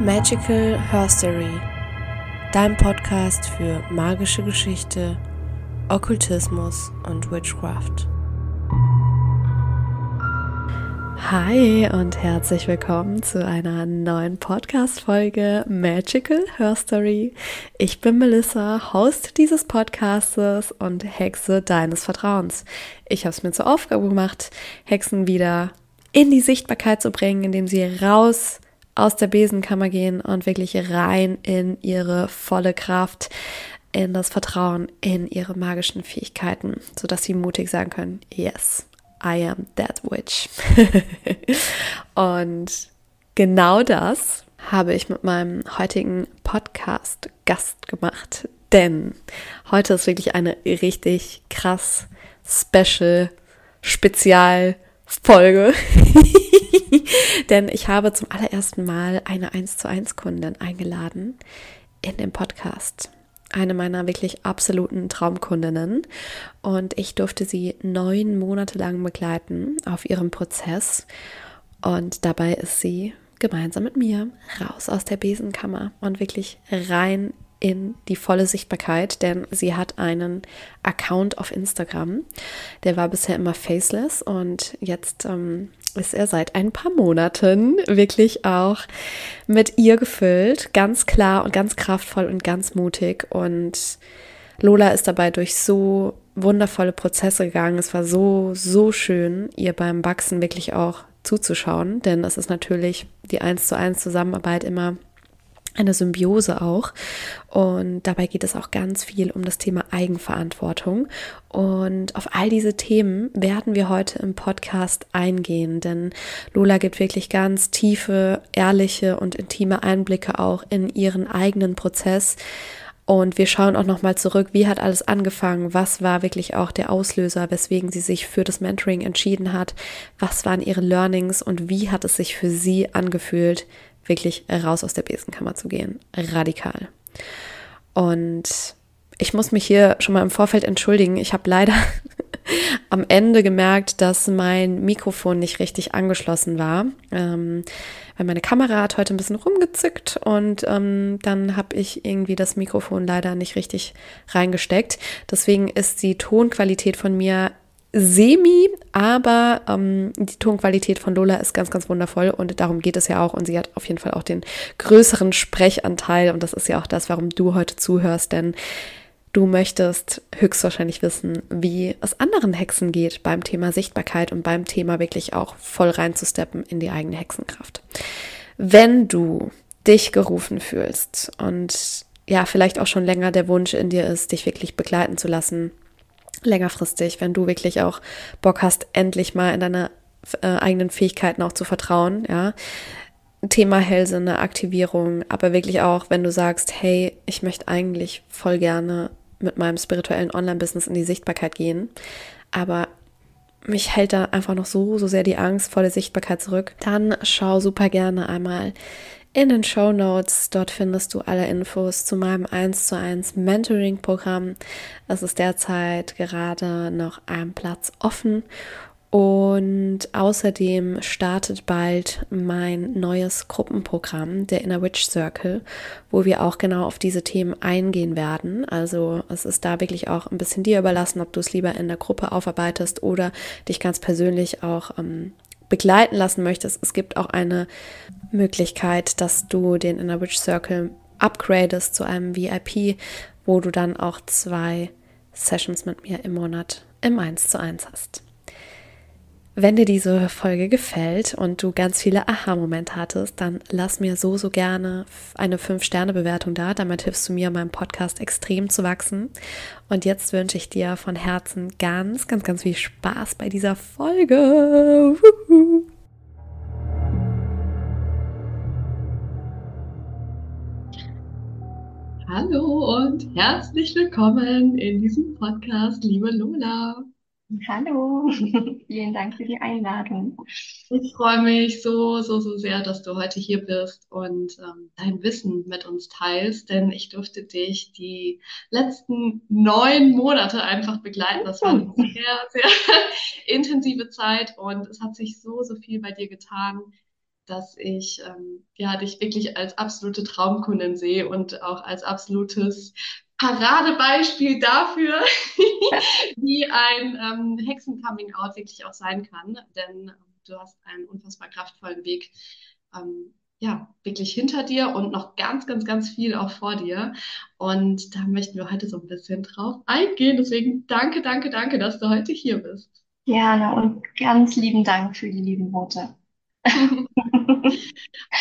Magical Herstory, dein Podcast für magische Geschichte, Okkultismus und Witchcraft. Hi und herzlich willkommen zu einer neuen Podcast-Folge Magical Herstory. Ich bin Melissa, Host dieses Podcastes und Hexe deines Vertrauens. Ich habe es mir zur Aufgabe gemacht, Hexen wieder in die Sichtbarkeit zu bringen, indem sie raus aus der Besenkammer gehen und wirklich rein in ihre volle Kraft, in das Vertrauen in ihre magischen Fähigkeiten, sodass sie mutig sagen können, yes, I am that witch. und genau das habe ich mit meinem heutigen Podcast Gast gemacht, denn heute ist wirklich eine richtig krass special Spezial Folge. Denn ich habe zum allerersten Mal eine 1 zu 1 Kundin eingeladen in den Podcast. Eine meiner wirklich absoluten Traumkundinnen. Und ich durfte sie neun Monate lang begleiten auf ihrem Prozess. Und dabei ist sie gemeinsam mit mir raus aus der Besenkammer und wirklich rein in die volle Sichtbarkeit, denn sie hat einen Account auf Instagram. Der war bisher immer faceless und jetzt ähm, ist er seit ein paar Monaten wirklich auch mit ihr gefüllt. Ganz klar und ganz kraftvoll und ganz mutig. Und Lola ist dabei durch so wundervolle Prozesse gegangen. Es war so, so schön, ihr beim Wachsen wirklich auch zuzuschauen, denn es ist natürlich die eins zu eins Zusammenarbeit immer eine Symbiose auch. Und dabei geht es auch ganz viel um das Thema Eigenverantwortung. Und auf all diese Themen werden wir heute im Podcast eingehen, denn Lola gibt wirklich ganz tiefe, ehrliche und intime Einblicke auch in ihren eigenen Prozess. Und wir schauen auch nochmal zurück, wie hat alles angefangen, was war wirklich auch der Auslöser, weswegen sie sich für das Mentoring entschieden hat, was waren ihre Learnings und wie hat es sich für sie angefühlt, wirklich raus aus der Besenkammer zu gehen. Radikal. Und ich muss mich hier schon mal im Vorfeld entschuldigen. Ich habe leider am Ende gemerkt, dass mein Mikrofon nicht richtig angeschlossen war. Ähm, weil meine Kamera hat heute ein bisschen rumgezückt und ähm, dann habe ich irgendwie das Mikrofon leider nicht richtig reingesteckt. Deswegen ist die Tonqualität von mir semi, aber ähm, die Tonqualität von Lola ist ganz, ganz wundervoll und darum geht es ja auch und sie hat auf jeden Fall auch den größeren Sprechanteil und das ist ja auch das, warum du heute zuhörst, denn du möchtest höchstwahrscheinlich wissen, wie es anderen Hexen geht beim Thema Sichtbarkeit und beim Thema wirklich auch voll reinzusteppen in die eigene Hexenkraft. Wenn du dich gerufen fühlst und ja, vielleicht auch schon länger der Wunsch in dir ist, dich wirklich begleiten zu lassen, längerfristig, wenn du wirklich auch Bock hast, endlich mal in deine äh, eigenen Fähigkeiten auch zu vertrauen, ja. Thema Hellsinne, Aktivierung, aber wirklich auch, wenn du sagst, hey, ich möchte eigentlich voll gerne mit meinem spirituellen Online-Business in die Sichtbarkeit gehen, aber mich hält da einfach noch so, so sehr die Angst vor der Sichtbarkeit zurück, dann schau super gerne einmal in den Show Notes. Dort findest du alle Infos zu meinem 1 zu 1 Mentoring Programm. Es ist derzeit gerade noch ein Platz offen und außerdem startet bald mein neues Gruppenprogramm, der Inner Witch Circle, wo wir auch genau auf diese Themen eingehen werden. Also es ist da wirklich auch ein bisschen dir überlassen, ob du es lieber in der Gruppe aufarbeitest oder dich ganz persönlich auch ähm, begleiten lassen möchtest, es gibt auch eine Möglichkeit, dass du den Inner Witch Circle upgradest zu einem VIP, wo du dann auch zwei Sessions mit mir im Monat im 1 zu 1 hast. Wenn dir diese Folge gefällt und du ganz viele Aha-Momente hattest, dann lass mir so, so gerne eine 5-Sterne-Bewertung da. Damit hilfst du mir, meinem Podcast extrem zu wachsen. Und jetzt wünsche ich dir von Herzen ganz, ganz, ganz viel Spaß bei dieser Folge. Hallo und herzlich willkommen in diesem Podcast, liebe Lola. Hallo, vielen Dank für die Einladung. Ich freue mich so, so, so sehr, dass du heute hier bist und ähm, dein Wissen mit uns teilst, denn ich durfte dich die letzten neun Monate einfach begleiten. Das war eine sehr, sehr intensive Zeit und es hat sich so, so viel bei dir getan. dass ich ähm, ja, dich wirklich als absolute Traumkundin sehe und auch als absolutes Paradebeispiel dafür, wie ein ähm, Hexen-Coming-out wirklich auch sein kann. Denn ähm, du hast einen unfassbar kraftvollen Weg ähm, ja, wirklich hinter dir und noch ganz, ganz, ganz viel auch vor dir. Und da möchten wir heute so ein bisschen drauf eingehen. Deswegen danke, danke, danke, dass du heute hier bist. Gerne und ganz lieben Dank für die lieben Worte.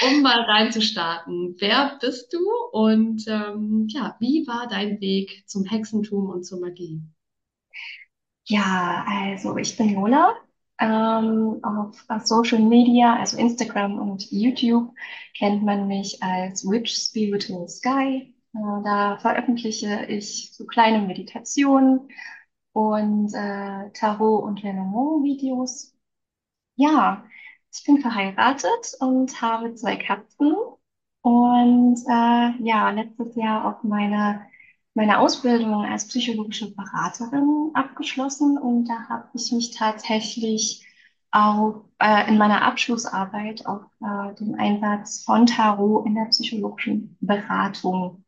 Um mal reinzustarten, wer bist du und ähm, ja, wie war dein Weg zum Hexentum und zur Magie? Ja, also ich bin Lola. Ähm, auf, Social Media, also Instagram und YouTube, kennt man mich als Witch Spiritual Sky. Äh, da veröffentliche ich so kleine Meditationen und äh, Tarot- und Lenormand-Videos. Ja, ich bin verheiratet und habe zwei Katzen. Und äh, ja, letztes Jahr auch meine, meine Ausbildung als psychologische Beraterin abgeschlossen. Und da habe ich mich tatsächlich auch äh, in meiner Abschlussarbeit auf äh, den Einsatz von Tarot in der psychologischen Beratung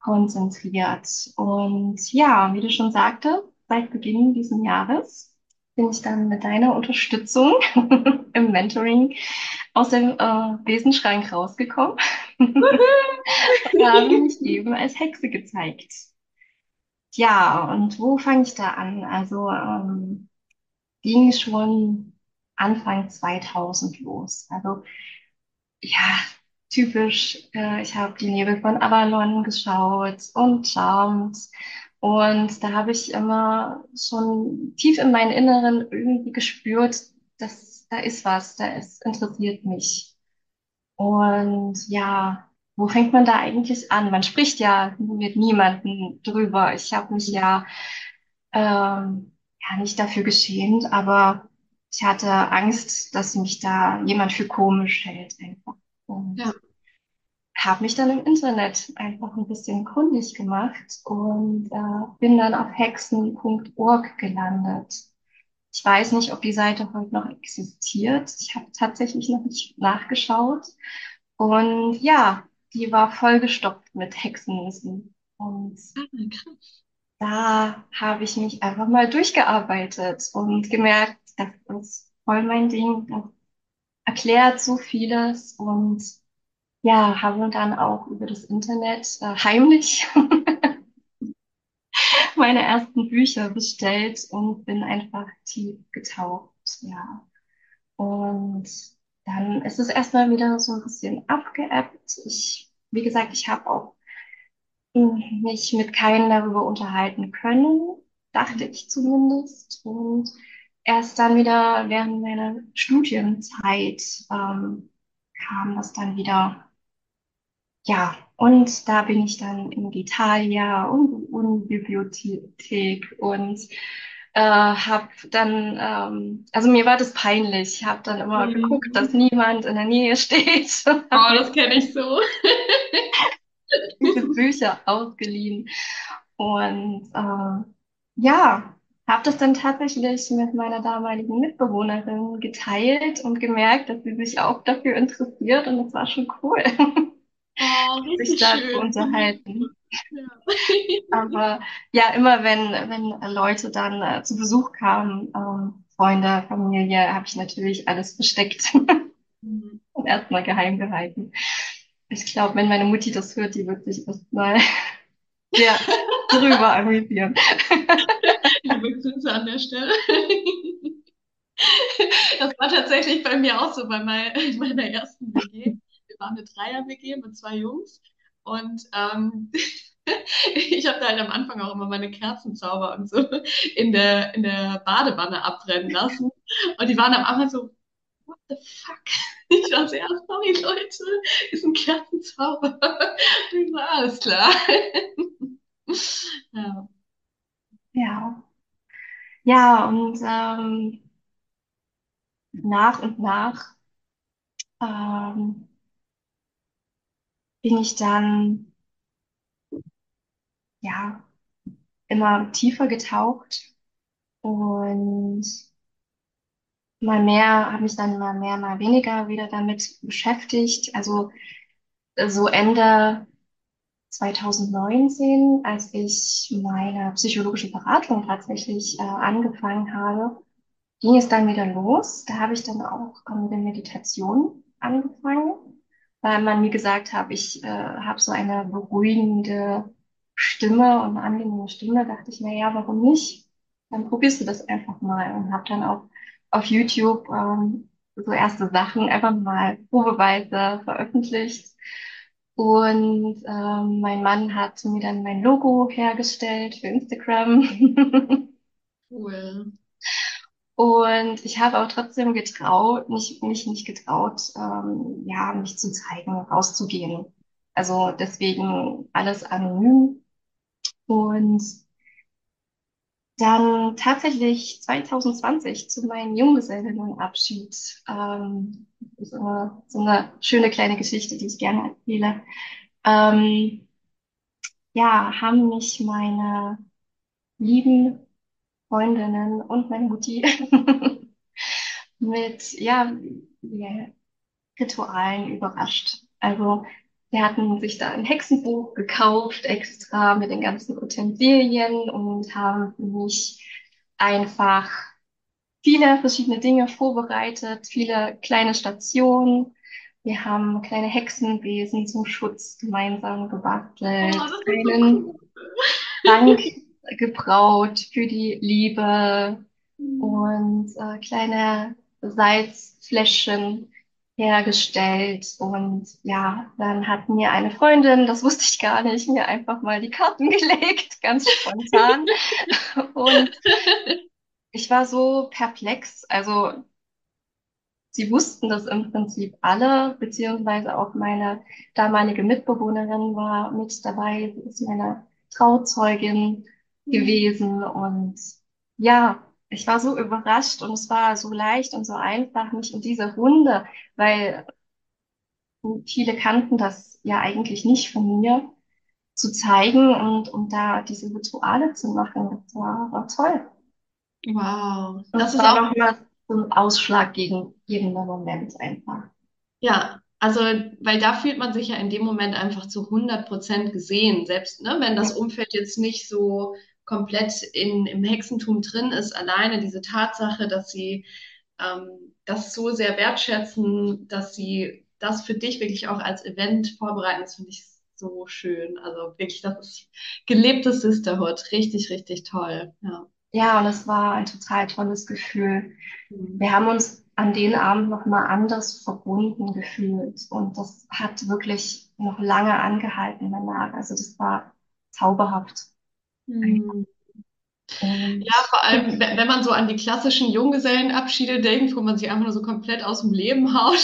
konzentriert. Und ja, wie du schon sagte, seit Beginn dieses Jahres bin ich dann mit deiner Unterstützung im Mentoring aus dem äh, Besenschrank rausgekommen. Da habe ich mich eben als Hexe gezeigt. Ja, und wo fange ich da an? Also ähm, ging schon Anfang 2000 los. Also ja, typisch. Äh, ich habe die Nebel von Avalon geschaut und Charmed. Und da habe ich immer schon tief in meinem Inneren irgendwie gespürt, dass da ist was, da ist, interessiert mich. Und ja, wo fängt man da eigentlich an? Man spricht ja mit niemandem drüber. Ich habe mich ja, ähm, ja nicht dafür geschämt, aber ich hatte Angst, dass mich da jemand für komisch hält einfach. Und Ja. Habe mich dann im Internet einfach ein bisschen kundig gemacht und äh, bin dann auf hexen.org gelandet. Ich weiß nicht, ob die Seite heute noch existiert. Ich habe tatsächlich noch nicht nachgeschaut. Und ja, die war vollgestopft mit Hexenwissen. Und Ah, da habe ich mich einfach mal durchgearbeitet und gemerkt, das ist voll mein Ding. Das erklärt so vieles und ja, habe dann auch über das Internet äh, heimlich meine ersten Bücher bestellt und bin einfach tief getaucht. Ja. Und dann ist es erstmal wieder so ein bisschen abgeebbt. Ich, wie gesagt, ich habe auch mich mit keinem darüber unterhalten können, dachte ich zumindest. Und erst dann wieder während meiner Studienzeit ähm, kam das dann wieder. Ja, und da bin ich dann in Italia und Unibibliothek und äh, habe dann, ähm, also mir war das peinlich. Ich habe dann immer geguckt, dass Mhm. niemand in der Nähe steht Oh, das kenne ich so. diese Bücher ausgeliehen. Und äh, ja, habe das dann tatsächlich mit meiner damaligen Mitbewohnerin geteilt und gemerkt, dass sie sich auch dafür interessiert und das war schon cool, Oh, sich zu unterhalten. Ja. Aber ja, immer wenn, wenn Leute dann äh, zu Besuch kamen, ähm, Freunde, Familie, habe ich natürlich alles versteckt Mhm. und erstmal geheim gehalten. Ich glaube, wenn meine Mutti das hört, die wird sich erstmal sehr drüber amüsieren. Liebe Grüße an der Stelle. Das war tatsächlich bei mir auch so bei mein, in meiner ersten WG. Waren eine Dreier-WG mit zwei Jungs und ähm, ich habe da halt am Anfang auch immer meine Kerzenzauber und so in der, in der Badewanne abbrennen lassen. Und die waren am Anfang so, what the fuck? Ich war so, ja, sorry Leute, ist ein Kerzenzauber. Und ich war, alles klar. Ja. Ja, ja, und ähm, nach und nach ähm, bin ich dann ja immer tiefer getaucht und mal mehr, habe mich dann mal mehr, mal weniger wieder damit beschäftigt. Also so Ende 2019, als ich meine psychologische Beratung tatsächlich äh, angefangen habe, ging es dann wieder los. Da habe ich dann auch äh, mit Meditation angefangen, weil man mir gesagt hat, ich äh, habe so eine beruhigende Stimme und eine angenehme Stimme. Dachte ich, na ja, warum nicht? Dann probierst du das einfach mal und habe dann auch auf YouTube ähm, so erste Sachen einfach mal probeweise veröffentlicht. Und ähm, mein Mann hat mir dann mein Logo hergestellt für Instagram. Cool. Und ich habe auch trotzdem getraut, mich, mich nicht getraut, ähm, ja, mich zu zeigen, rauszugehen. Also deswegen alles anonym. Und dann tatsächlich 2020 zu meinem Junggesellenabschied, ähm, so eine, so eine schöne kleine Geschichte, die ich gerne erzähle. Ähm, ja, haben mich meine lieben Freundinnen und meine Mutti mit, ja, ja, Ritualen überrascht. Also, sie hatten sich da ein Hexenbuch gekauft, extra mit den ganzen Utensilien und haben mich einfach viele verschiedene Dinge vorbereitet, viele kleine Stationen. Wir haben kleine Hexenwesen zum Schutz gemeinsam Oh, gebastelt, so einen cool. Trank gebraut für die Liebe Hm. und äh, kleine Salzfläschchen hergestellt. Und ja, dann hat mir eine Freundin, das wusste ich gar nicht, mir einfach mal die Karten gelegt, ganz spontan. Und ich war so perplex. Also sie wussten das im Prinzip alle, beziehungsweise auch meine damalige Mitbewohnerin war mit dabei. Sie ist meine Trauzeugin. Gewesen. Und ja, ich war so überrascht und es war so leicht und so einfach, mich in diese Runde, weil viele kannten das ja eigentlich nicht von mir, zu zeigen und, und da diese Rituale zu machen. Das war, war toll. Wow, Und das ist war auch nochmal so ein ausschlaggebender Moment einfach. Ja, also, weil da fühlt man sich ja in dem Moment einfach zu hundert Prozent gesehen, selbst, ne, wenn das Umfeld jetzt nicht so komplett in, im Hexentum drin ist, alleine diese Tatsache, dass sie ähm, das so sehr wertschätzen, dass sie das für dich wirklich auch als Event vorbereiten, das finde ich so schön. Also wirklich, das ist gelebtes Sisterhood. Richtig, richtig toll. Ja. Ja, und es war ein total tolles Gefühl. Mhm. Wir haben uns an den Abend noch mal anders verbunden gefühlt und das hat wirklich noch lange angehalten danach. Also das war zauberhaft. Mhm. Ja, vor allem, wenn wenn man so an die klassischen Junggesellenabschiede denkt, wo man sich einfach nur so komplett aus dem Leben haut.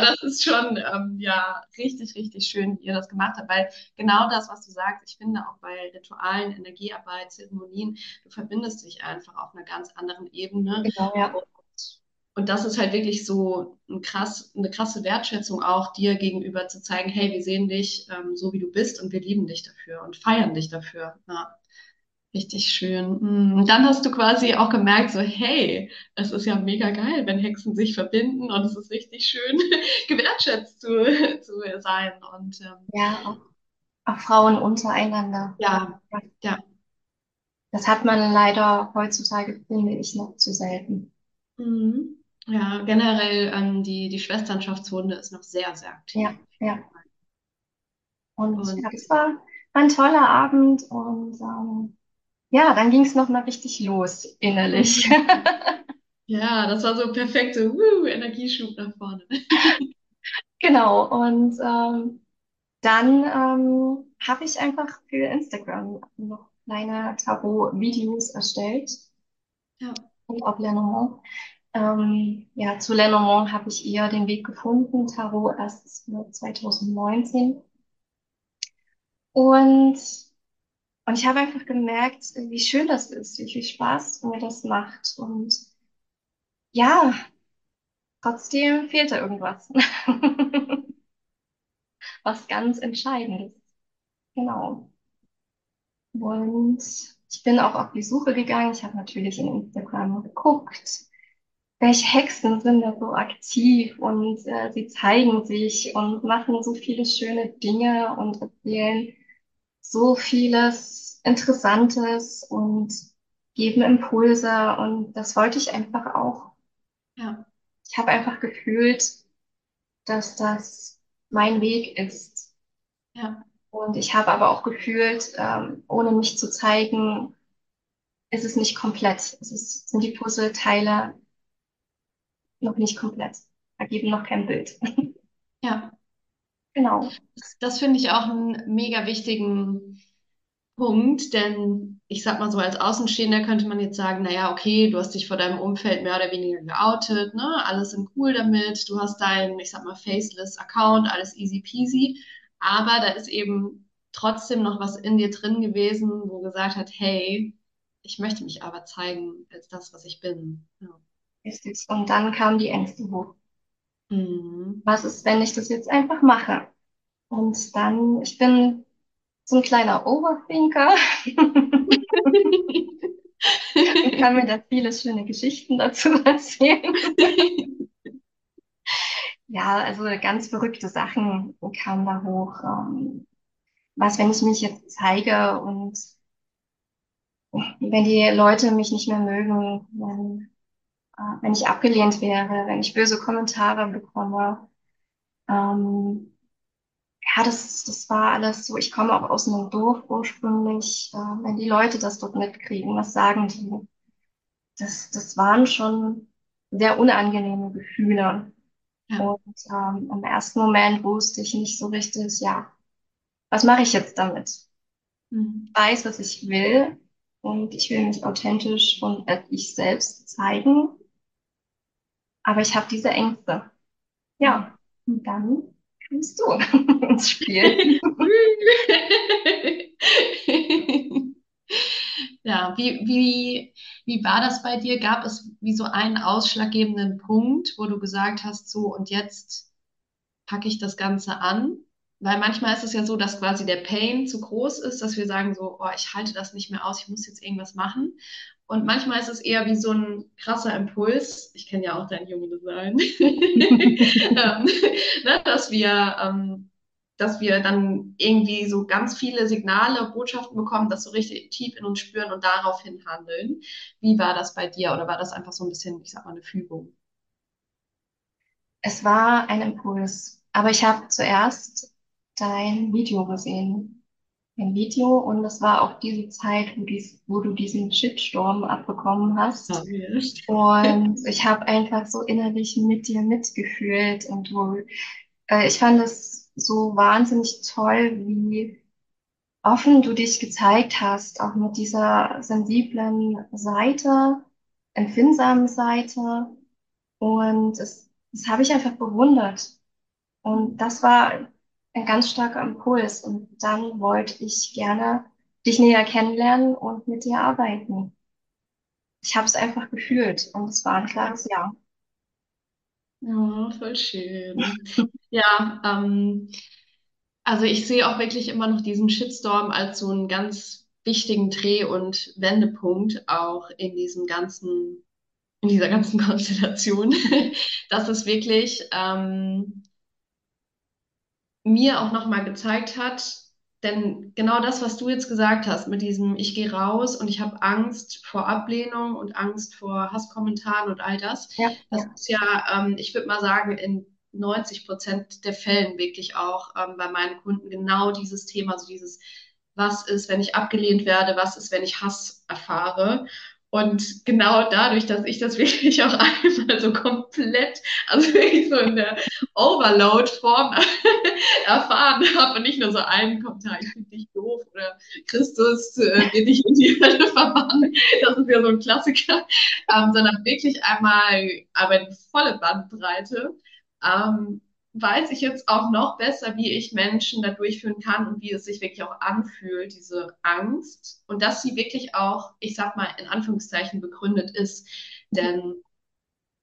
Das ist schon, ähm, ja, richtig, richtig schön, wie ihr das gemacht habt, weil genau das, was du sagst, ich finde auch bei Ritualen, Energiearbeit, Zeremonien, du verbindest dich einfach auf einer ganz anderen Ebene. genau, ja. Und, und das ist halt wirklich so ein krass, eine krasse Wertschätzung auch dir gegenüber zu zeigen, hey, wir sehen dich ähm, so, wie du bist und wir lieben dich dafür und feiern dich dafür. Ja. Richtig schön. Mm, Und dann hast du quasi auch gemerkt, so, hey, es ist ja mega geil, wenn Hexen sich verbinden und es ist richtig schön, gewertschätzt zu, zu sein. Und ähm, Ja, auch, auch Frauen untereinander. ja, ja, Das hat man leider heutzutage, finde ich, noch zu selten. mhm. Ja, generell ähm, die, die Schwesternschaftswunde ist noch sehr, sehr aktiv. Ja, ja. Und Und ja, das war, ein toller Abend und ähm, ja, dann ging es noch mal richtig los innerlich. mhm. ja, das war so perfekt, so woo, Energieschub nach vorne. Genau. Und ähm, dann ähm, habe ich einfach für Instagram noch kleine Tarot-Videos erstellt Ja, und auf Lenormand. Ähm, ja, zu Lenormand habe ich eher den Weg gefunden. Tarot erst für 2019. Und, und ich habe einfach gemerkt, wie schön das ist, wie viel Spaß mir das macht. Und ja, trotzdem fehlte irgendwas. Was ganz Entscheidendes. Genau. Und ich bin auch auf die Suche gegangen. Ich habe natürlich in Instagram geguckt, welche Hexen sind da so aktiv und äh, sie zeigen sich und machen so viele schöne Dinge und erzählen so vieles Interessantes und geben Impulse und das wollte ich einfach auch. Ja. Ich habe einfach gefühlt, dass das mein Weg ist. Ja. Und ich habe aber auch gefühlt, ähm, ohne mich zu zeigen, ist es nicht komplett. Es ist, sind die Puzzleteile noch nicht komplett, ergeben noch kein Bild. Ja. Genau. Das, das finde ich auch einen mega wichtigen Punkt, denn ich sag mal so, als Außenstehender könnte man jetzt sagen, naja, okay, du hast dich vor deinem Umfeld mehr oder weniger geoutet, ne? Alles sind cool damit, du hast dein, ich sag mal, faceless Account, alles easy peasy. Aber da ist eben trotzdem noch was in dir drin gewesen, wo gesagt hat, hey, ich möchte mich aber zeigen als das, was ich bin. Ja. Richtig. Und dann kamen die Ängste hoch. Mhm. Was ist, wenn ich das jetzt einfach mache? Und dann, ich bin so ein kleiner Overthinker und kann mir da viele schöne Geschichten dazu erzählen. Ja, also ganz verrückte Sachen kamen da hoch. Ähm, was, wenn ich mich jetzt zeige und wenn die Leute mich nicht mehr mögen, wenn, äh, wenn ich abgelehnt wäre, wenn ich böse Kommentare bekomme. Ähm, ja, das, das war alles so. Ich komme auch aus einem Dorf ursprünglich. Äh, wenn die Leute das dort mitkriegen, was sagen die? Das, das waren schon sehr unangenehme Gefühle. Ja. Und ähm, im ersten Moment wusste ich nicht so richtig, ja, was mache ich jetzt damit? Mhm. Ich weiß, was ich will und ich will mich authentisch und als ich selbst zeigen. Aber ich habe diese Ängste. Ja, und dann kommst du ins Spiel. Ja, wie, wie, wie war das bei dir? Gab es wie so einen ausschlaggebenden Punkt, wo du gesagt hast, so und jetzt packe ich das Ganze an? Weil manchmal ist es ja so, dass quasi der Pain zu groß ist, dass wir sagen so, oh, ich halte das nicht mehr aus, ich muss jetzt irgendwas machen. Und manchmal ist es eher wie so ein krasser Impuls. Ich kenne ja auch dein Human Design. ähm, ne, dass wir, ähm, dass wir dann irgendwie so ganz viele Signale, Botschaften bekommen, das so richtig tief in uns spüren und daraufhin handeln. Wie war das bei dir? Oder war das einfach so ein bisschen, ich sag mal, eine Fügung? Es war ein Impuls, aber ich habe zuerst dein Video gesehen. Ein Video und es war auch diese Zeit, wo, dies, wo du diesen Shitstorm abbekommen hast. Ja. Und ich habe einfach so innerlich mit dir mitgefühlt und wo, äh, ich fand es so wahnsinnig toll, wie offen du dich gezeigt hast, auch mit dieser sensiblen Seite, empfindsamen Seite. Und es, das habe ich einfach bewundert. Und das war ein ganz starker Impuls. Und dann wollte ich gerne dich näher kennenlernen und mit dir arbeiten. Ich habe es einfach gefühlt und es war ein klares Ja. Ja, voll schön. Ja, ähm, also ich sehe auch wirklich immer noch diesen Shitstorm als so einen ganz wichtigen Dreh- und Wendepunkt auch in diesem ganzen, in dieser ganzen Konstellation, dass es wirklich ähm, mir auch nochmal gezeigt hat, denn genau das, was du jetzt gesagt hast, mit diesem Ich gehe raus und ich habe Angst vor Ablehnung und Angst vor Hasskommentaren und all das, Ja, das ist ja, ähm, ich würde mal sagen, in 90 Prozent der Fällen wirklich auch ähm, bei meinen Kunden genau dieses Thema, so dieses, was ist, wenn ich abgelehnt werde, was ist, wenn ich Hass erfahre. Und genau dadurch, dass ich das wirklich auch einmal so komplett, also wirklich so in der Overload-Form erfahren habe und nicht nur so einen Kommentar, ich finde dich doof oder Christus äh, wird dich in die Hölle verbannen, das ist ja so ein Klassiker, ähm, sondern wirklich einmal aber die volle Bandbreite, ähm, weiß ich jetzt auch noch besser, wie ich Menschen da durchführen kann und wie es sich wirklich auch anfühlt, diese Angst und dass sie wirklich auch, ich sag mal, in Anführungszeichen begründet ist. Denn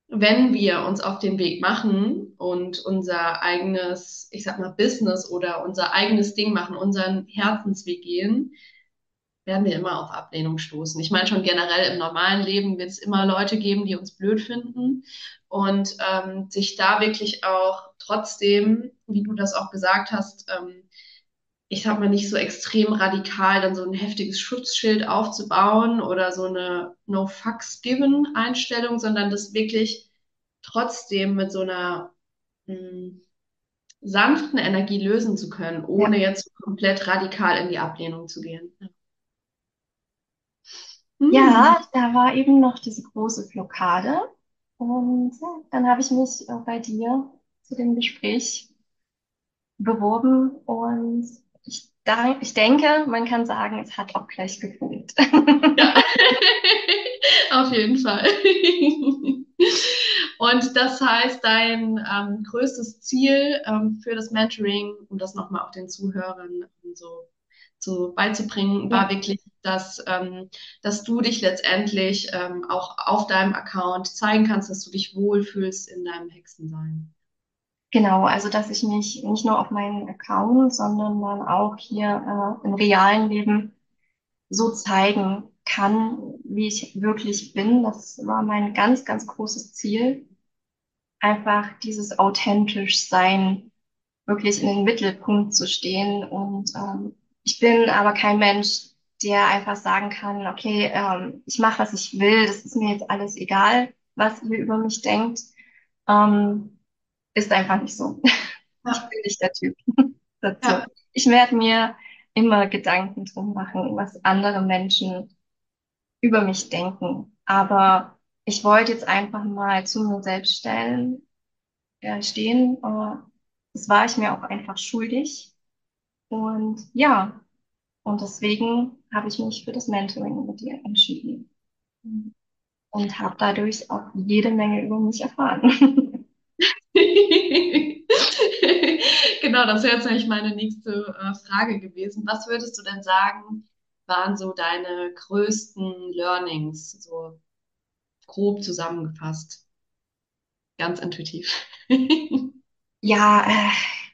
wenn wir uns auf den Weg machen und unser eigenes, ich sag mal, Business oder unser eigenes Ding machen, unseren Herzensweg gehen, werden wir immer auf Ablehnung stoßen. Ich meine, schon generell im normalen Leben wird es immer Leute geben, die uns blöd finden. Und ähm, sich da wirklich auch trotzdem, wie du das auch gesagt hast, ähm, ich sag mal, nicht so extrem radikal dann so ein heftiges Schutzschild aufzubauen oder so eine No Fucks Given Einstellung, sondern das wirklich trotzdem mit so einer mh, hm, sanften Energie lösen zu können, ohne Ja. jetzt komplett radikal in die Ablehnung zu gehen. Ja. Ja, da war eben noch diese große Blockade. Und ja, dann habe ich mich äh, bei dir zu dem Gespräch beworben und ich, da, ich denke, man kann sagen, es hat auch gleich gefunkt. Ja, auf jeden Fall. Und das heißt, dein ähm, größtes Ziel ähm, für das Mentoring, um das nochmal auch den Zuhörern ähm, so, so beizubringen, war wirklich, dass, ähm, dass du dich letztendlich ähm, auch auf deinem Account zeigen kannst, dass du dich wohlfühlst in deinem Hexensein. Genau. Also, dass ich mich nicht nur auf meinen Account, sondern dann auch hier äh, im realen Leben so zeigen kann, wie ich wirklich bin. Das war mein ganz, ganz großes Ziel. Einfach dieses authentisch sein, wirklich in den Mittelpunkt zu stehen. Und ähm, ich bin aber kein Mensch, der einfach sagen kann, okay, ähm, ich mache, was ich will, das ist mir jetzt alles egal, was ihr über mich denkt. Ähm, ist einfach nicht so. Ich Ja, bin nicht der Typ dazu. ja. Ich werde mir immer Gedanken drum machen, was andere Menschen über mich denken. Aber ich wollte jetzt einfach mal zu mir selbst stellen, äh, stehen. Äh, das war ich mir auch einfach schuldig. Und ja, und deswegen habe ich mich für das Mentoring mit dir entschieden und habe dadurch auch jede Menge über mich erfahren. Genau, das wäre jetzt nämlich meine nächste äh, Frage gewesen. Was würdest du denn sagen, waren so deine größten Learnings, so grob zusammengefasst, ganz intuitiv? Ja, äh,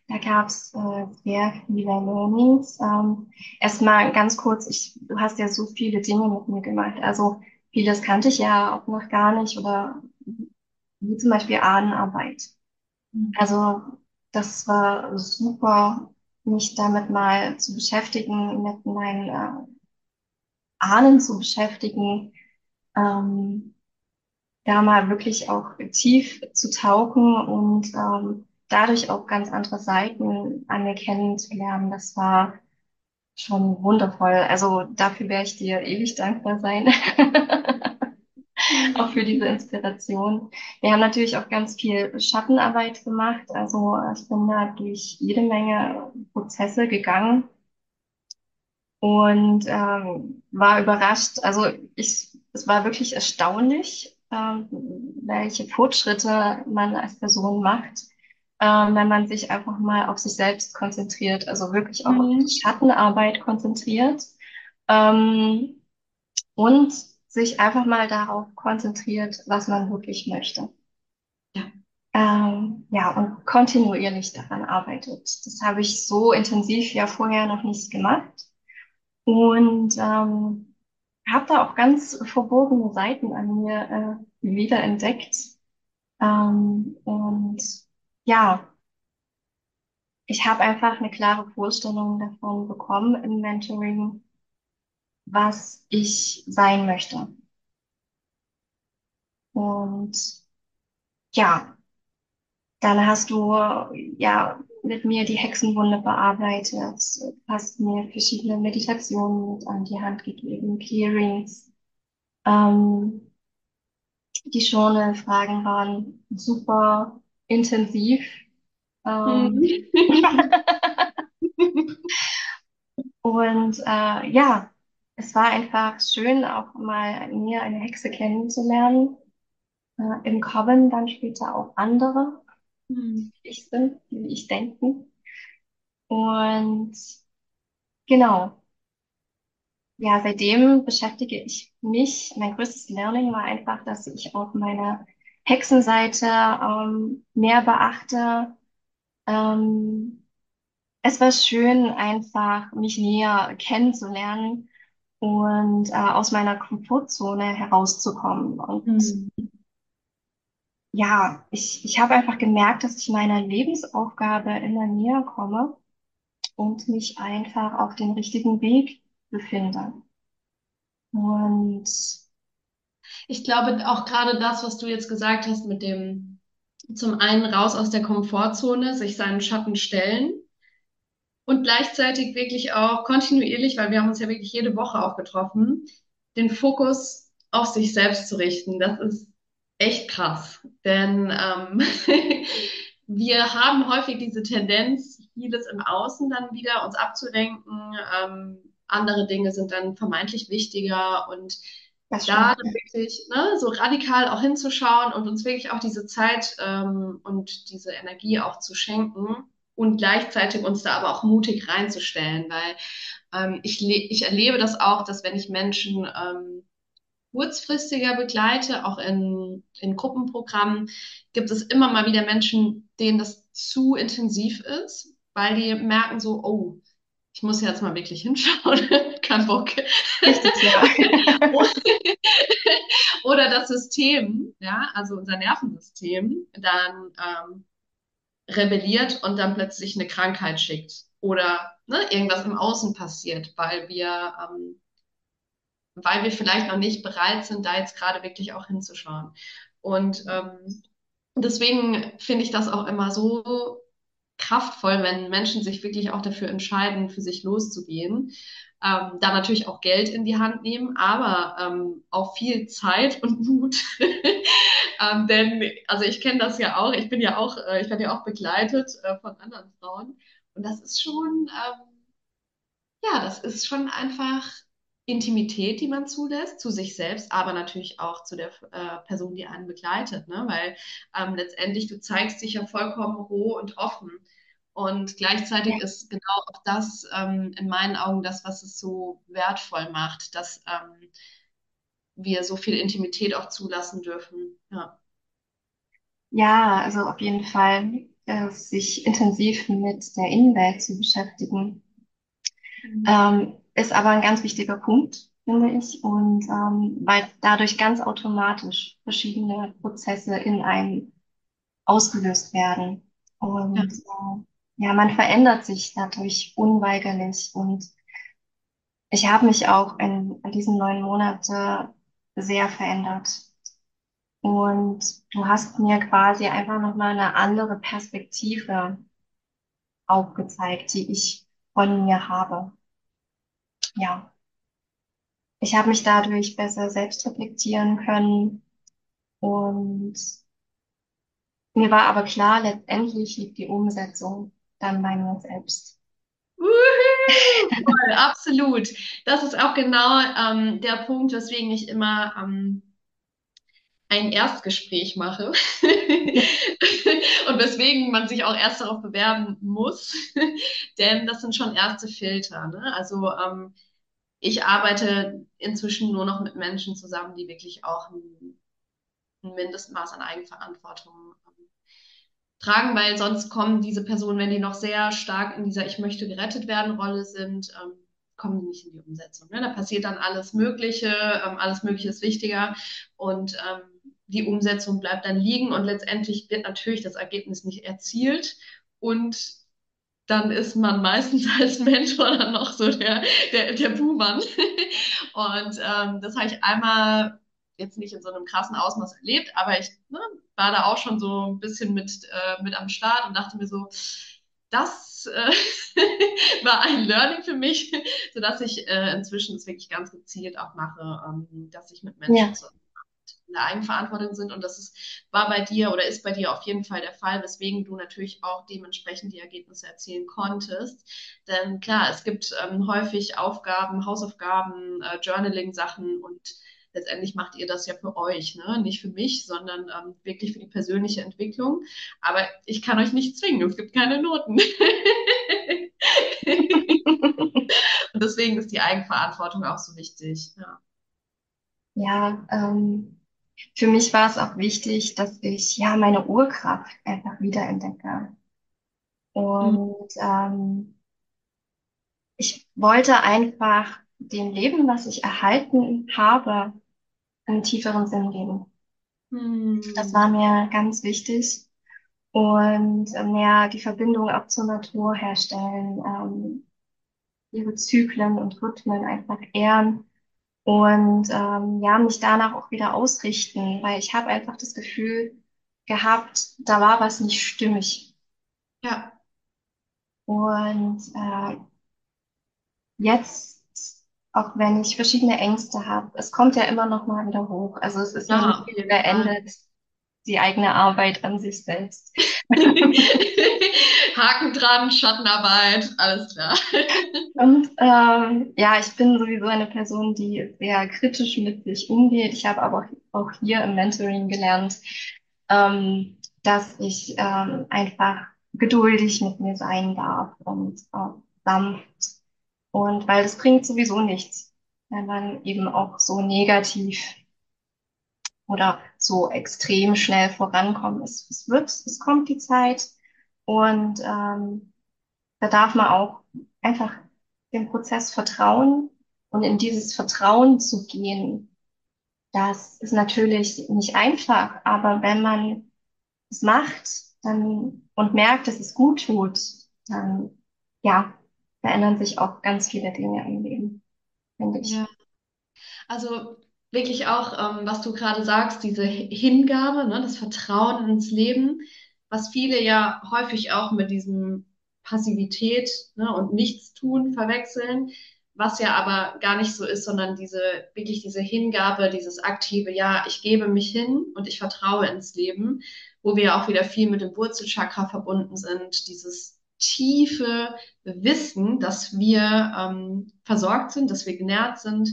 da gab's äh, sehr viele Learnings. Ähm, erstmal ganz kurz, ich, du hast ja so viele Dinge mit mir gemacht. Also vieles kannte ich ja auch noch gar nicht oder wie zum Beispiel Ahnenarbeit. Also das war super, mich damit mal zu beschäftigen, mit meinen äh, Ahnen zu beschäftigen, ähm, da mal wirklich auch tief zu tauchen und ähm, dadurch auch ganz andere Seiten an mir kennenzulernen. Das war schon wundervoll. Also dafür werde ich dir ewig dankbar sein. Auch für diese Inspiration. Wir haben natürlich auch ganz viel Schattenarbeit gemacht. Also äh, ich bin da durch jede Menge Prozesse gegangen und ähm, war überrascht. Also ich, es war wirklich erstaunlich, ähm, welche Fortschritte man als Person macht, ähm, wenn man sich einfach mal auf sich selbst konzentriert, also wirklich auch auf die Mhm. Schattenarbeit konzentriert. Ähm, und sich einfach mal darauf konzentriert, was man wirklich möchte. Ja. Ähm, ja, und kontinuierlich daran arbeitet. Das habe ich so intensiv ja vorher noch nicht gemacht. Und ähm, habe da auch ganz verborgene Seiten an mir äh, wiederentdeckt. Ähm, und ja, ich habe einfach eine klare Vorstellung davon bekommen im Mentoring, was ich sein möchte. Und ja, Dann hast du ja mit mir die Hexenwunde bearbeitet, hast mir verschiedene Meditationen mit an die Hand gegeben, Clearings. Ähm, die Journal-Fragen waren super intensiv. Ähm, Mhm. und äh, ja, es war einfach schön, auch mal mir eine Hexe kennenzulernen. Äh, im Coven dann später auch andere, Mhm. die ich bin, die ich denken. Und genau. Ja, seitdem beschäftige ich mich. Mein größtes Learning war einfach, dass ich auch meine Hexenseite ähm, mehr beachte. Ähm, es war schön, einfach mich näher kennenzulernen und äh, aus meiner Komfortzone herauszukommen. Und Mhm. ja, ich, ich habe einfach gemerkt, dass ich meiner Lebensaufgabe immer näher komme und mich einfach auf den richtigen Weg befinde. Und Ich glaube auch gerade das, was du jetzt gesagt hast mit dem zum einen raus aus der Komfortzone, sich seinen Schatten stellen und gleichzeitig wirklich auch kontinuierlich, weil wir haben uns ja wirklich jede Woche auch getroffen, den Fokus auf sich selbst zu richten. Das ist echt krass, denn ähm, wir haben häufig diese Tendenz, vieles im Außen dann wieder uns abzulenken. Ähm, andere Dinge sind dann vermeintlich wichtiger und das da stimmt. dann wirklich ne, so radikal auch hinzuschauen und uns wirklich auch diese Zeit ähm, und diese Energie auch zu schenken und gleichzeitig uns da aber auch mutig reinzustellen, weil ähm, ich, ich erlebe das auch, dass wenn ich Menschen ähm, kurzfristiger begleite, auch in, in Gruppenprogrammen, gibt es immer mal wieder Menschen, denen das zu intensiv ist, weil die merken so, oh, ich muss jetzt mal wirklich hinschauen, kein Bock. Richtig, ja. Oder das System, ja, also unser Nervensystem, dann ähm, rebelliert und dann plötzlich eine Krankheit schickt. Oder ne, irgendwas im Außen passiert, weil wir, ähm, weil wir vielleicht noch nicht bereit sind, da jetzt gerade wirklich auch hinzuschauen. Und ähm, deswegen finde ich das auch immer so kraftvoll, wenn Menschen sich wirklich auch dafür entscheiden, für sich loszugehen. Ähm, da natürlich auch Geld in die Hand nehmen, aber ähm, auch viel Zeit und Mut. ähm, denn, also ich kenne das ja auch, ich bin ja auch, äh, ich werde ja auch begleitet äh, von anderen Frauen. Und das ist schon, ähm, ja, das ist schon einfach Intimität, die man zulässt, zu sich selbst, aber natürlich auch zu der äh, Person, die einen begleitet, ne? Weil ähm, letztendlich du zeigst dich ja vollkommen roh und offen. Und gleichzeitig Ja, ist genau auch das ähm, in meinen Augen das, was es so wertvoll macht, dass ähm, wir so viel Intimität auch zulassen dürfen. Ja. ja, also auf jeden Fall, äh, sich intensiv mit der Innenwelt zu beschäftigen, Mhm. ähm, ist aber ein ganz wichtiger Punkt, finde ich. Und ähm, weil dadurch ganz automatisch verschiedene Prozesse in einem ausgelöst werden. Ja. Und äh, ja, man verändert sich dadurch unweigerlich. Und ich habe mich auch in, in diesen neun Monaten sehr verändert. Und du hast mir quasi einfach nochmal eine andere Perspektive aufgezeigt, die ich von mir habe. Ja, ich habe mich dadurch besser selbst reflektieren können. Und mir war aber klar, letztendlich liegt die Umsetzung dann bei mir selbst. Voll, absolut. Das ist auch genau ähm, der Punkt, weswegen ich immer ähm, ein Erstgespräch mache und weswegen man sich auch erst darauf bewerben muss, denn das sind schon erste Filter. Ne? Also ähm, ich arbeite inzwischen nur noch mit Menschen zusammen, die wirklich auch ein, ein Mindestmaß an Eigenverantwortung tragen, weil sonst kommen diese Personen, wenn die noch sehr stark in dieser Ich möchte gerettet werden Rolle sind, ähm, kommen die nicht in die Umsetzung. Ne? Da passiert dann alles Mögliche, ähm, alles Mögliche ist wichtiger und ähm, die Umsetzung bleibt dann liegen und letztendlich wird natürlich das Ergebnis nicht erzielt und dann ist man meistens als Mentor dann noch so der, der, der Buhmann. Und ähm, das habe ich einmal jetzt nicht in so einem krassen Ausmaß erlebt, aber ich ne, war da auch schon so ein bisschen mit, äh, mit am Start und dachte mir so, das äh, war ein Learning für mich, sodass ich äh, inzwischen es wirklich ganz gezielt auch mache, ähm, dass ich mit Menschen Ja, in der Eigenverantwortung sind. Und das ist, war bei dir oder ist bei dir auf jeden Fall der Fall, weswegen du natürlich auch dementsprechend die Ergebnisse erzielen konntest. Denn klar, es gibt ähm, häufig Aufgaben, Hausaufgaben, äh, Journaling-Sachen und letztendlich macht ihr das ja für euch, ne? Nicht für mich, sondern ähm, wirklich für die persönliche Entwicklung. Aber ich kann euch nicht zwingen, es gibt keine Noten. und deswegen ist die Eigenverantwortung auch so wichtig. Ja. ja, ähm, für mich war es auch wichtig, dass ich ja meine Urkraft einfach wiederentdecke. Mhm. Und ähm, ich wollte einfach dem Leben, was ich erhalten habe, einen tieferen Sinn geben. Hm. Das war mir ganz wichtig. Und äh, mehr die Verbindung auch zur Natur herstellen, ähm, ihre Zyklen und Rhythmen einfach ehren und ähm, ja, mich danach auch wieder ausrichten, weil ich habe einfach das Gefühl gehabt, da war was nicht stimmig. Ja, Und äh, jetzt, auch wenn ich verschiedene Ängste habe, es kommt ja immer noch mal wieder hoch. Also es ist ja nicht Fall. beendet, die eigene Arbeit an sich selbst. Haken dran, Schattenarbeit, alles klar. Und ähm, ja, ich bin sowieso eine Person, die sehr kritisch mit sich umgeht. Ich habe aber auch hier im Mentoring gelernt, ähm, dass ich ähm, einfach geduldig mit mir sein darf und äh, sanft. Und weil das bringt sowieso nichts, wenn man eben auch so negativ oder so extrem schnell vorankommt. Es, es wird, es kommt die Zeit und ähm, da darf man auch einfach dem Prozess vertrauen und in dieses Vertrauen zu gehen. Das ist natürlich nicht einfach, aber wenn man es macht, dann und merkt, dass es gut tut, dann ja, verändern sich auch ganz viele Dinge im Leben, finde ich. Ja. Also wirklich auch, ähm, was du gerade sagst, diese Hingabe, ne, das Vertrauen ins Leben, was viele ja häufig auch mit diesem Passivität, ne, und Nichtstun verwechseln, was ja aber gar nicht so ist, sondern diese, wirklich diese Hingabe, dieses aktive, ja, ich gebe mich hin und ich vertraue ins Leben, wo wir auch wieder viel mit dem Wurzelchakra verbunden sind, dieses tiefe Wissen, dass wir ähm, versorgt sind, dass wir genährt sind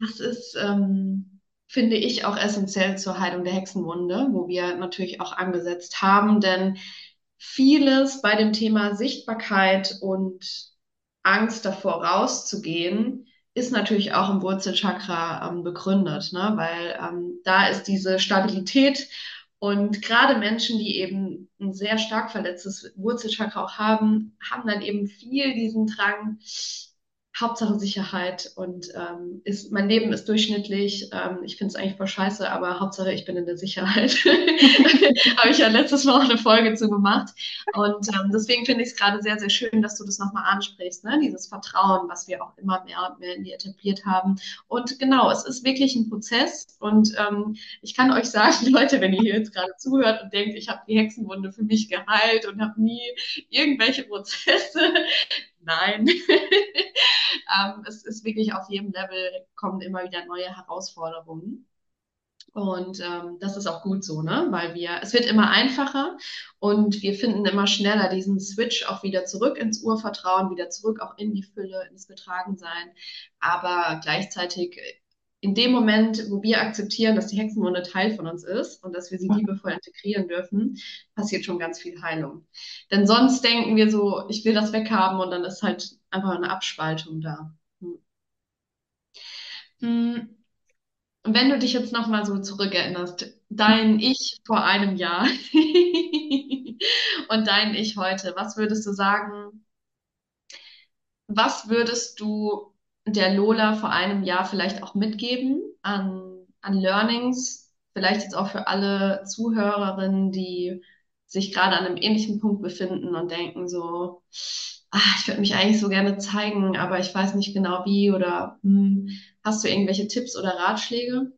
das ist, ähm, finde ich, auch essentiell zur Heilung der Hexenwunde, wo wir natürlich auch angesetzt haben, denn vieles bei dem Thema Sichtbarkeit und Angst davor rauszugehen, ist natürlich auch im Wurzelchakra ähm, begründet, ne? weil ähm, da ist diese Stabilität und gerade Menschen, die eben ein sehr stark verletztes Wurzelchakra auch haben, haben dann eben viel diesen Drang, Hauptsache Sicherheit und ähm, ist, mein Leben ist durchschnittlich. Ähm, ich finde es eigentlich voll scheiße, aber Hauptsache ich bin in der Sicherheit. Habe ich ja letztes Mal auch eine Folge zu gemacht. Und ähm, deswegen finde ich es gerade sehr, sehr schön, dass du das nochmal ansprichst, ne? Dieses Vertrauen, was wir auch immer mehr und mehr in die etabliert haben. Und genau, es ist wirklich ein Prozess. Und ähm, ich kann euch sagen, Leute, wenn ihr hier jetzt gerade zuhört und denkt, ich habe die Hexenwunde für mich geheilt und habe nie irgendwelche Prozesse, nein. ähm, es ist wirklich auf jedem Level kommen immer wieder neue Herausforderungen. Und ähm, das ist auch gut so, ne? Weil wir, es wird immer einfacher und wir finden immer schneller diesen Switch auch wieder zurück ins Urvertrauen, wieder zurück auch in die Fülle, ins Getragensein. Aber gleichzeitig in dem Moment, wo wir akzeptieren, dass die Hexenwunde Teil von uns ist und dass wir sie liebevoll integrieren dürfen, passiert schon ganz viel Heilung. Denn sonst denken wir so, ich will das weghaben und dann ist halt einfach eine Abspaltung da. Hm. Und wenn du dich jetzt nochmal so zurückerinnerst, dein Ich vor einem Jahr und dein Ich heute, was würdest du sagen, was würdest du der Lola vor einem Jahr vielleicht auch mitgeben an, an Learnings? Vielleicht jetzt auch für alle Zuhörerinnen, die sich gerade an einem ähnlichen Punkt befinden und denken so, ah, ich würde mich eigentlich so gerne zeigen, aber ich weiß nicht genau wie oder hm, hast du irgendwelche Tipps oder Ratschläge?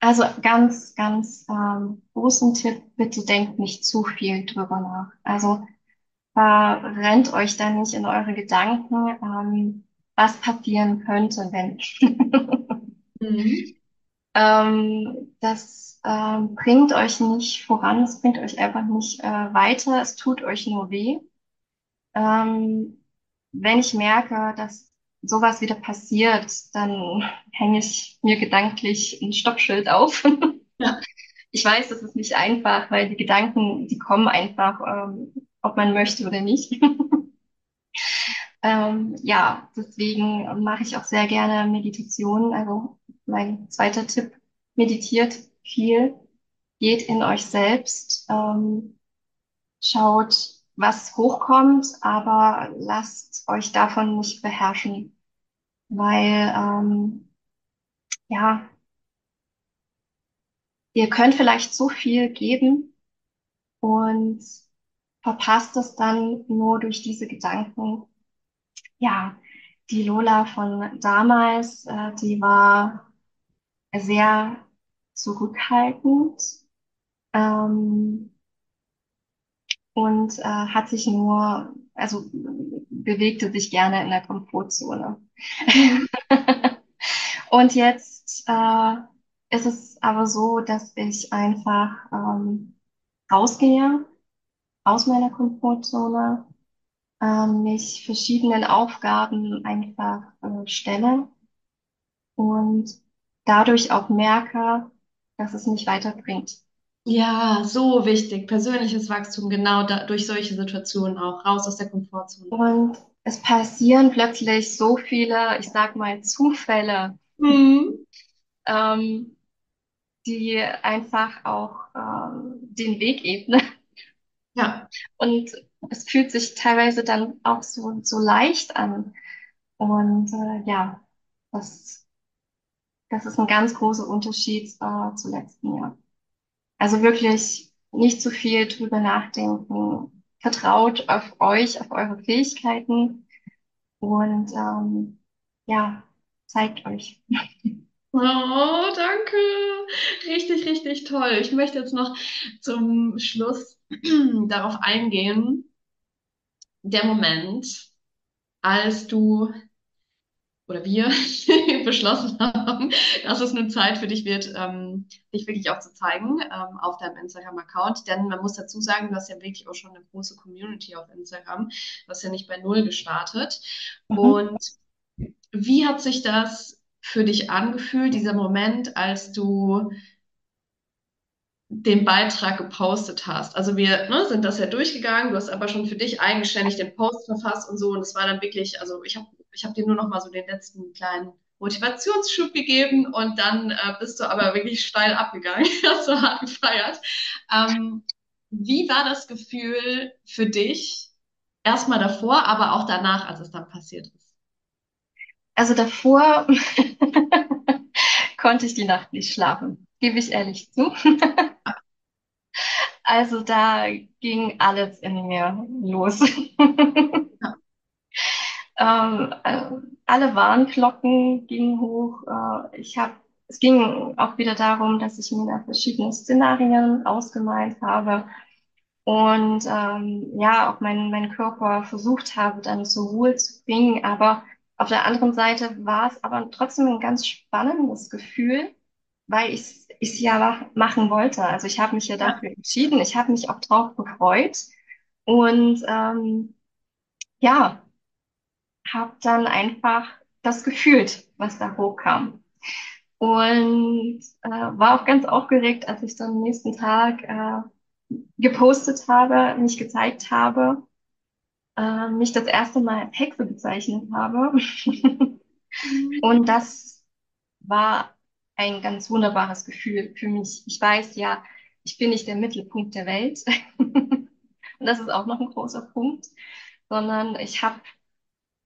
Also ganz, ganz ähm, großen Tipp, bitte denkt nicht zu viel drüber nach. Also verrennt euch da nicht in eure Gedanken, ähm, was passieren könnte, wenn. Mhm. Ähm, das ähm, bringt euch nicht voran, es bringt euch einfach nicht äh, weiter, es tut euch nur weh. Ähm, wenn ich merke, dass sowas wieder passiert, dann hänge ich mir gedanklich ein Stoppschild auf. Ja. Ich weiß, das ist nicht einfach, weil die Gedanken, die kommen einfach, ähm, ob man möchte oder nicht. Ähm, ja, deswegen mache ich auch sehr gerne Meditationen. Also mein zweiter Tipp, meditiert viel, geht in euch selbst, ähm, schaut, was hochkommt, aber lasst euch davon nicht beherrschen, weil ähm, ja, ihr könnt vielleicht so viel geben und verpasst es dann nur durch diese Gedanken. Ja, die Lola von damals, äh, die war sehr zurückhaltend ähm, und äh, hat sich nur, also bewegte sich gerne in der Komfortzone. Und jetzt äh, ist es aber so, dass ich einfach ähm, rausgehe aus meiner Komfortzone, ähm, mich verschiedenen Aufgaben einfach äh, stelle und dadurch auch merke, dass es mich weiterbringt. Ja, so wichtig. Persönliches Wachstum, genau da, durch solche Situationen auch. Raus aus der Komfortzone. Und es passieren plötzlich so viele, ich sag mal, Zufälle, Mhm. ähm, die einfach auch ähm, den Weg ebnen. Ja, Und es fühlt sich teilweise dann auch so, so leicht an. Und äh, ja, das, das ist ein ganz großer Unterschied äh, zu letzten Jahr. Also wirklich nicht zu viel drüber nachdenken. Vertraut auf euch, auf eure Fähigkeiten und ähm, ja, zeigt euch. Oh, danke. Richtig, richtig toll. Ich möchte jetzt noch zum Schluss darauf eingehen, der Moment, als du oder wir beschlossen haben, dass es eine Zeit für dich wird, ähm, dich wirklich auch zu zeigen ähm, auf deinem Instagram-Account. Denn man muss dazu sagen, du hast ja wirklich auch schon eine große Community auf Instagram. Du hast ja nicht bei Null gestartet. Mhm. Und wie hat sich das für dich angefühlt, dieser Moment, als du den Beitrag gepostet hast. Also wir ne, sind das ja durchgegangen, du hast aber schon für dich eigenständig den Post verfasst und so und es war dann wirklich, also ich habe ich hab dir nur noch mal so den letzten kleinen Motivationsschub gegeben und dann äh, bist du aber wirklich steil abgegangen, hast du hart gefeiert. Ähm, wie war das Gefühl für dich, erstmal davor, aber auch danach, als es dann passiert ist? Also davor konnte ich die Nacht nicht schlafen, gebe ich ehrlich zu. Also da ging alles in mir los. Ähm, äh, alle Warnglocken gingen hoch. Äh, ich habe, es ging auch wieder darum, dass ich mir da verschiedene Szenarien ausgemalt habe und ähm, ja, auch meinen meinen Körper versucht habe, dann zur Ruhe zu bringen. Aber auf der anderen Seite war es aber trotzdem ein ganz spannendes Gefühl, weil ich es ja mach- machen wollte. Also ich habe mich ja Ja. dafür entschieden. Ich habe mich auch drauf gefreut und ähm, ja, habe dann einfach das gefühlt, was da hochkam. Und äh, war auch ganz aufgeregt, als ich dann am nächsten Tag äh, gepostet habe, mich gezeigt habe, äh, mich das erste Mal als Hexe bezeichnet habe. Und das war ein ganz wunderbares Gefühl für mich. Ich weiß ja, ich bin nicht der Mittelpunkt der Welt. Und das ist auch noch ein großer Punkt, sondern ich habe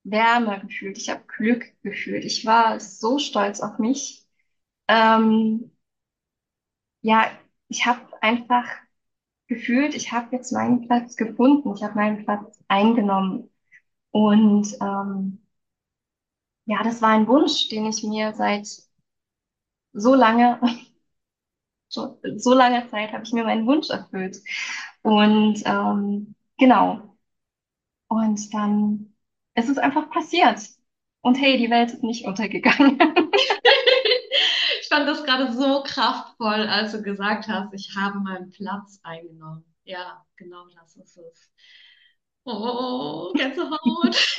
Wärme gefühlt, ich habe Glück gefühlt. Ich war so stolz auf mich. Ähm, ja, ich habe einfach gefühlt, ich habe jetzt meinen Platz gefunden, ich habe meinen Platz eingenommen. Und ähm, ja, das war ein Wunsch, den ich mir seit so lange, so, so langer Zeit habe ich mir meinen Wunsch erfüllt. Und ähm, genau. Und dann ist es einfach passiert. Und hey, die Welt ist nicht untergegangen. Fand das gerade so kraftvoll, als du gesagt hast, ich habe meinen Platz eingenommen. Ja, genau das ist es. Oh, Gänsehaut.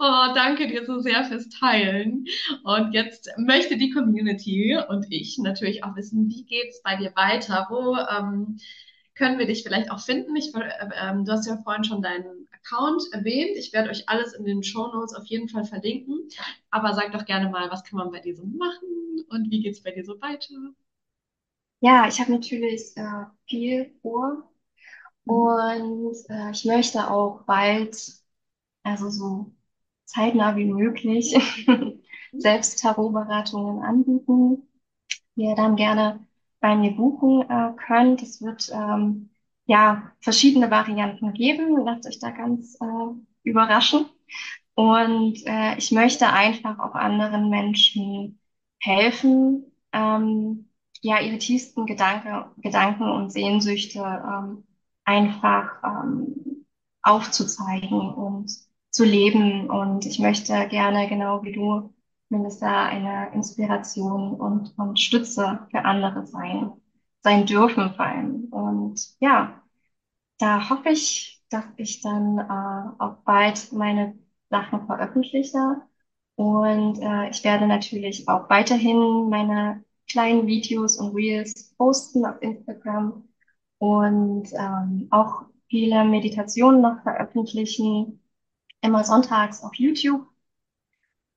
Oh, danke dir so sehr fürs Teilen. Und jetzt möchte die Community und ich natürlich auch wissen, wie geht es bei dir weiter? Wo ähm, können wir dich vielleicht auch finden? Ich, äh, ähm, du hast ja vorhin schon deinen Account erwähnt. Ich werde euch alles in den Show Notes auf jeden Fall verlinken. Aber sag doch gerne mal, was kann man bei dir so machen und wie geht es bei dir so weiter? Ja, ich habe natürlich äh, viel vor. Und äh, ich möchte auch bald, also so zeitnah wie möglich, selbst Tarotberatungen anbieten, ihr dann gerne bei mir buchen äh, könnt. Es wird ähm, ja verschiedene Varianten geben. Lasst euch da ganz äh, überraschen. Und äh, ich möchte einfach auch anderen Menschen helfen, ähm, ja, ihre tiefsten Gedanke, Gedanken und Sehnsüchte ähm, einfach ähm, aufzuzeigen und zu leben. Und ich möchte gerne, genau wie du, mindestens da eine Inspiration und, und Stütze für andere sein, sein dürfen vor allem. Und ja, da hoffe ich, dass ich dann äh, auch bald meine Sachen veröffentliche. Und äh, ich werde natürlich auch weiterhin meine kleinen Videos und Reels posten auf Instagram und ähm, auch viele Meditationen noch veröffentlichen, immer sonntags auf YouTube.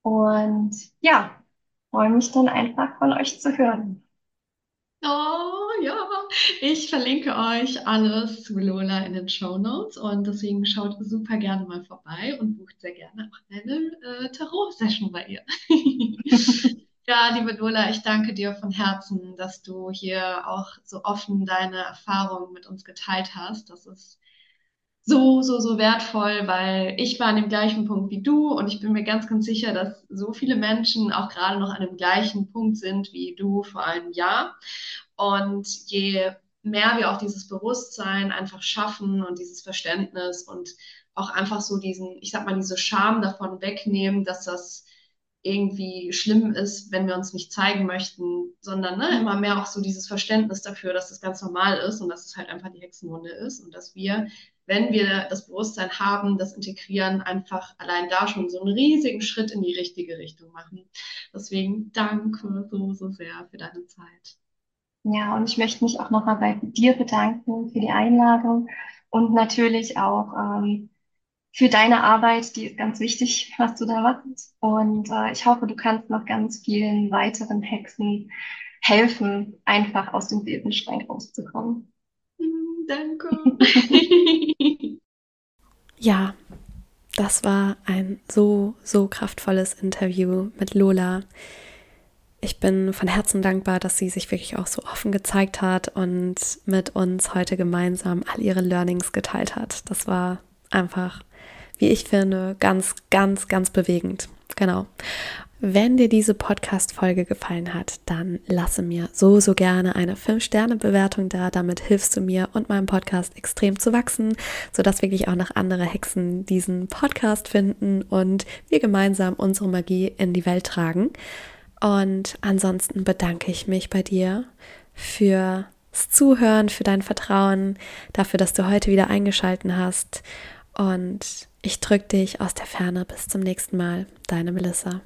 Und ja, freue mich dann einfach von euch zu hören. Oh ja, ich verlinke euch alles zu Lola in den Show Notes und deswegen schaut super gerne mal vorbei und bucht sehr gerne auch eine äh, Tarot-Session bei ihr. Ja, liebe Lola, ich danke dir von Herzen, dass du hier auch so offen deine Erfahrungen mit uns geteilt hast. Das ist so, so, so wertvoll, weil ich war an dem gleichen Punkt wie du und ich bin mir ganz, ganz sicher, dass so viele Menschen auch gerade noch an dem gleichen Punkt sind wie du vor einem Jahr. Und je mehr wir auch dieses Bewusstsein einfach schaffen und dieses Verständnis und auch einfach so diesen, ich sag mal, diese Scham davon wegnehmen, dass das irgendwie schlimm ist, wenn wir uns nicht zeigen möchten, sondern ne, immer mehr auch so dieses Verständnis dafür, dass das ganz normal ist und dass es halt einfach die Hexenwunde ist und dass wir, wenn wir das Bewusstsein haben, das Integrieren einfach allein da schon so einen riesigen Schritt in die richtige Richtung machen. Deswegen danke so, so sehr für deine Zeit. Ja, und ich möchte mich auch nochmal bei dir bedanken für die Einladung und natürlich auch ähm, für deine Arbeit, die ist ganz wichtig, was du da machst. Und äh, ich hoffe, du kannst noch ganz vielen weiteren Hexen helfen, einfach aus dem Besenschrank rauszukommen. Danke. ja, das war ein so, so kraftvolles Interview mit Lola. Ich bin von Herzen dankbar, dass sie sich wirklich auch so offen gezeigt hat und mit uns heute gemeinsam all ihre Learnings geteilt hat. Das war einfach wie ich finde, ganz, ganz, ganz bewegend. Genau. Wenn dir diese Podcast-Folge gefallen hat, dann lasse mir so, so gerne eine 5-Sterne-Bewertung da. Damit hilfst du mir und meinem Podcast extrem zu wachsen, sodass wirklich auch noch andere Hexen diesen Podcast finden und wir gemeinsam unsere Magie in die Welt tragen. Und ansonsten bedanke ich mich bei dir fürs Zuhören, für dein Vertrauen, dafür, dass du heute wieder eingeschalten hast. Und ich drücke dich aus der Ferne. Bis zum nächsten Mal. Deine Melissa.